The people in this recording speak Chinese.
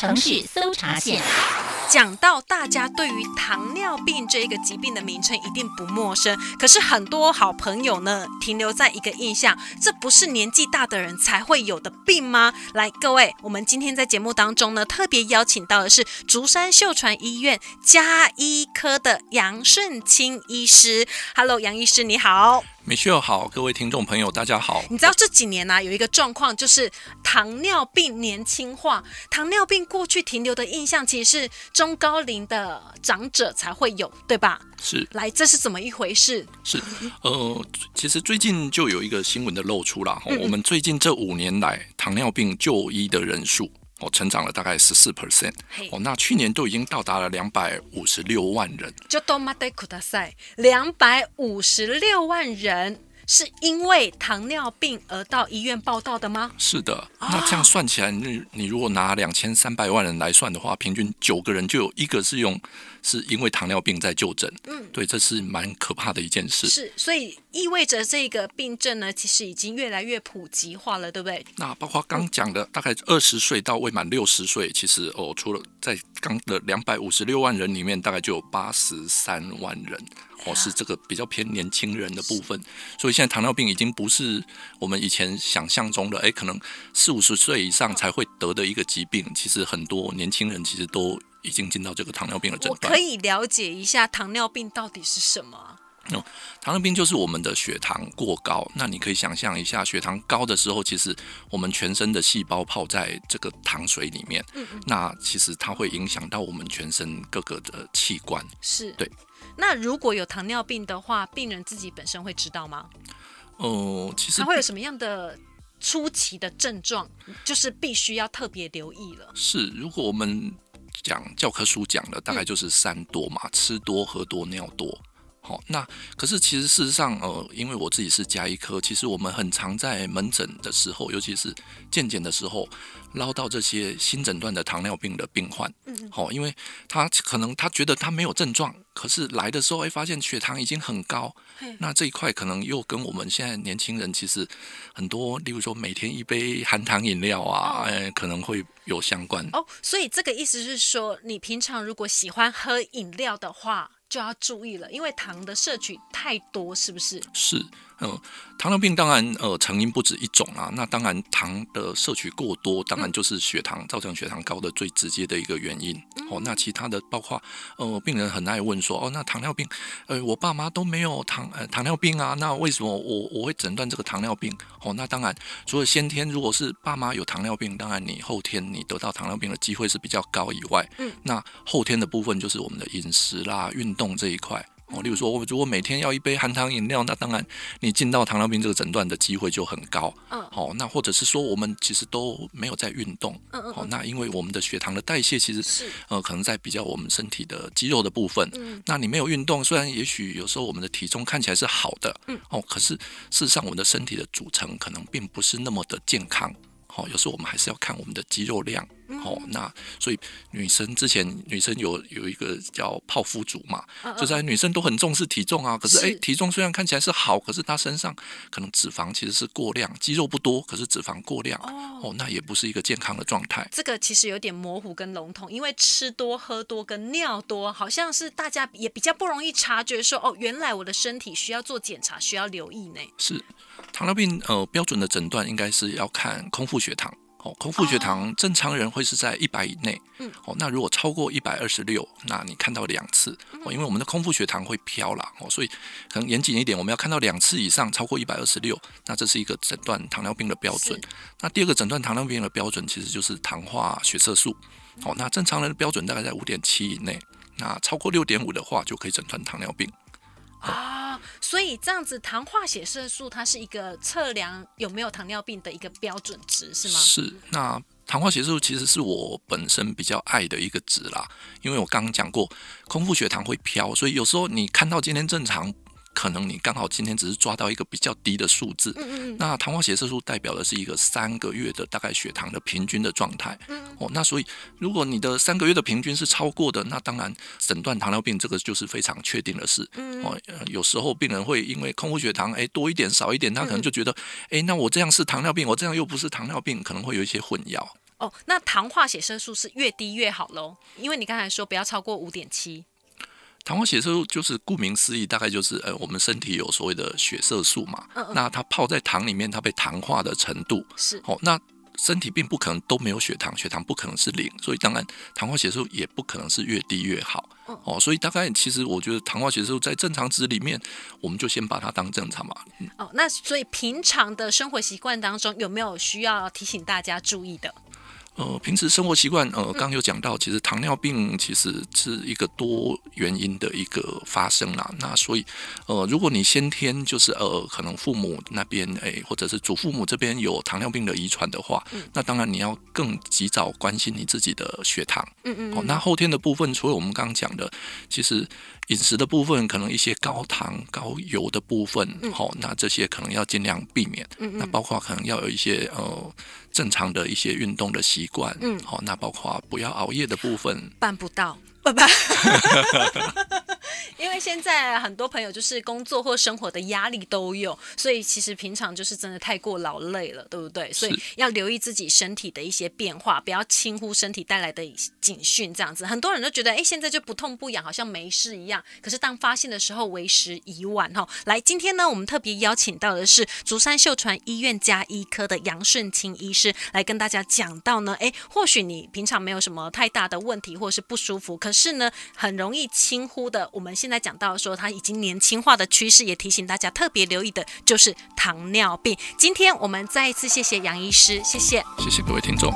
城市搜查线。讲到大家对于糖尿病这一个疾病的名称一定不陌生，可是很多好朋友呢，停留在一个印象，这不是年纪大的人才会有的病吗？来，各位，我们今天在节目当中呢，特别邀请到的是竹山秀传医院加医科的杨顺清医师。Hello，杨医师，你好。美秀好，各位听众朋友，大家好。你知道这几年呢、啊，有一个状况，就是糖尿病年轻化。糖尿病过去停留的印象，其实是中高龄的长者才会有，对吧？是。来，这是怎么一回事？是，呃，其实最近就有一个新闻的露出了，嗯嗯我们最近这五年来糖尿病就医的人数。哦，成长了大概十四 percent，哦，那去年都已经到达了两百五十六万人。就多马德库大赛，两百五十六万人是因为糖尿病而到医院报道的吗？是的，那这样算起来，你你如果拿两千三百万人来算的话，平均九个人就有一个是用。是因为糖尿病在就诊，嗯，对，这是蛮可怕的一件事。是，所以意味着这个病症呢，其实已经越来越普及化了，对不对？那包括刚讲的，大概二十岁到未满六十岁，其实哦，除了在刚的两百五十六万人里面，大概就有八十三万人哦，是这个比较偏年轻人的部分。所以现在糖尿病已经不是我们以前想象中的，哎，可能四五十岁以上才会得的一个疾病。其实很多年轻人其实都。已经进到这个糖尿病的诊断。我可以了解一下糖尿病到底是什么？哦，糖尿病就是我们的血糖过高。那你可以想象一下，血糖高的时候，其实我们全身的细胞泡在这个糖水里面。嗯嗯。那其实它会影响到我们全身各个的器官。是。对。那如果有糖尿病的话，病人自己本身会知道吗？哦、呃，其实他会有什么样的初期的症状？就是必须要特别留意了。是，如果我们。讲教科书讲的大概就是三多嘛，嗯、吃多、喝多、尿多。好，那可是其实事实上，呃，因为我自己是加医科，其实我们很常在门诊的时候，尤其是健检的时候，捞到这些新诊断的糖尿病的病患。嗯，好，因为他可能他觉得他没有症状，可是来的时候，哎，发现血糖已经很高。那这一块可能又跟我们现在年轻人其实很多，例如说每天一杯含糖饮料啊，哎，可能会有相关。哦，所以这个意思是说，你平常如果喜欢喝饮料的话。就要注意了，因为糖的摄取太多，是不是？是。嗯，糖尿病当然呃成因不止一种啊。那当然糖的摄取过多，当然就是血糖造成血糖高的最直接的一个原因。哦，那其他的包括呃病人很爱问说，哦，那糖尿病，呃我爸妈都没有糖呃糖尿病啊，那为什么我我会诊断这个糖尿病？哦，那当然除了先天如果是爸妈有糖尿病，当然你后天你得到糖尿病的机会是比较高以外，嗯，那后天的部分就是我们的饮食啦、运动这一块。哦，例如说，我如果每天要一杯含糖饮料，那当然你进到糖尿病这个诊断的机会就很高。嗯，好，那或者是说，我们其实都没有在运动。嗯嗯。好，那因为我们的血糖的代谢其实是呃，可能在比较我们身体的肌肉的部分。嗯。那你没有运动，虽然也许有时候我们的体重看起来是好的。嗯。哦，可是事实上，我们的身体的组成可能并不是那么的健康。好，有时候我们还是要看我们的肌肉量。好，那所以女生之前女生有有一个叫泡芙族嘛，就在女生都很重视体重啊，可是哎，体重虽然看起来是好，可是她身上可能脂肪其实是过量，肌肉不多，可是脂肪过量，哦，那也不是一个健康的状态。这个其实有点模糊跟笼统，因为吃多喝多跟尿多，好像是大家也比较不容易察觉说，哦，原来我的身体需要做检查，需要留意呢。是糖尿病呃标准的诊断应该是要看空腹血糖。哦，空腹血糖正常人会是在一百以内。嗯，哦，那如果超过一百二十六，那你看到两次哦，因为我们的空腹血糖会飘啦，哦，所以可能严谨一点，我们要看到两次以上超过一百二十六，那这是一个诊断糖尿病的标准。那第二个诊断糖尿病的标准其实就是糖化血色素。哦，那正常人的标准大概在五点七以内，那超过六点五的话就可以诊断糖尿病。啊，所以这样子，糖化血色素它是一个测量有没有糖尿病的一个标准值，是吗？是。那糖化血色素其实是我本身比较爱的一个值啦，因为我刚刚讲过，空腹血糖会飘，所以有时候你看到今天正常。可能你刚好今天只是抓到一个比较低的数字，嗯嗯，那糖化血色素代表的是一个三个月的大概血糖的平均的状态，嗯，哦，那所以如果你的三个月的平均是超过的，那当然诊断糖尿病这个就是非常确定的事，嗯，哦，有时候病人会因为空腹血糖哎多一点少一点，他可能就觉得哎，那我这样是糖尿病，我这样又不是糖尿病，可能会有一些混淆。哦，那糖化血色素是越低越好喽？因为你刚才说不要超过五点七。糖化血色素就是顾名思义，大概就是呃，我们身体有所谓的血色素嘛。嗯嗯。那它泡在糖里面，它被糖化的程度是。哦，那身体并不可能都没有血糖，血糖不可能是零，所以当然糖化血色素也不可能是越低越好。嗯。哦，所以大概其实我觉得糖化血色素在正常值里面，我们就先把它当正常嘛。嗯。哦，那所以平常的生活习惯当中有没有需要提醒大家注意的？呃，平时生活习惯，呃，刚刚有讲到，其实糖尿病其实是一个多原因的一个发生啦。那所以，呃，如果你先天就是呃，可能父母那边诶，或者是祖父母这边有糖尿病的遗传的话，那当然你要更及早关心你自己的血糖。嗯嗯。哦，那后天的部分，除了我们刚刚讲的，其实饮食的部分，可能一些高糖高油的部分，好，那这些可能要尽量避免。嗯嗯。那包括可能要有一些呃。正常的一些运动的习惯，嗯，好，那包括不要熬夜的部分，办不到，拜拜。因为现在很多朋友就是工作或生活的压力都有，所以其实平常就是真的太过劳累了，对不对？所以要留意自己身体的一些变化，不要轻忽身体带来的警讯。这样子，很多人都觉得，哎，现在就不痛不痒，好像没事一样。可是当发现的时候，为时已晚哈。来，今天呢，我们特别邀请到的是竹山秀传医院加医科的杨顺清医师，来跟大家讲到呢，哎，或许你平常没有什么太大的问题或是不舒服，可是呢，很容易轻忽的，我们现在讲到说他已经年轻化的趋势，也提醒大家特别留意的就是糖尿病。今天我们再一次谢谢杨医师，谢谢，谢谢各位听众。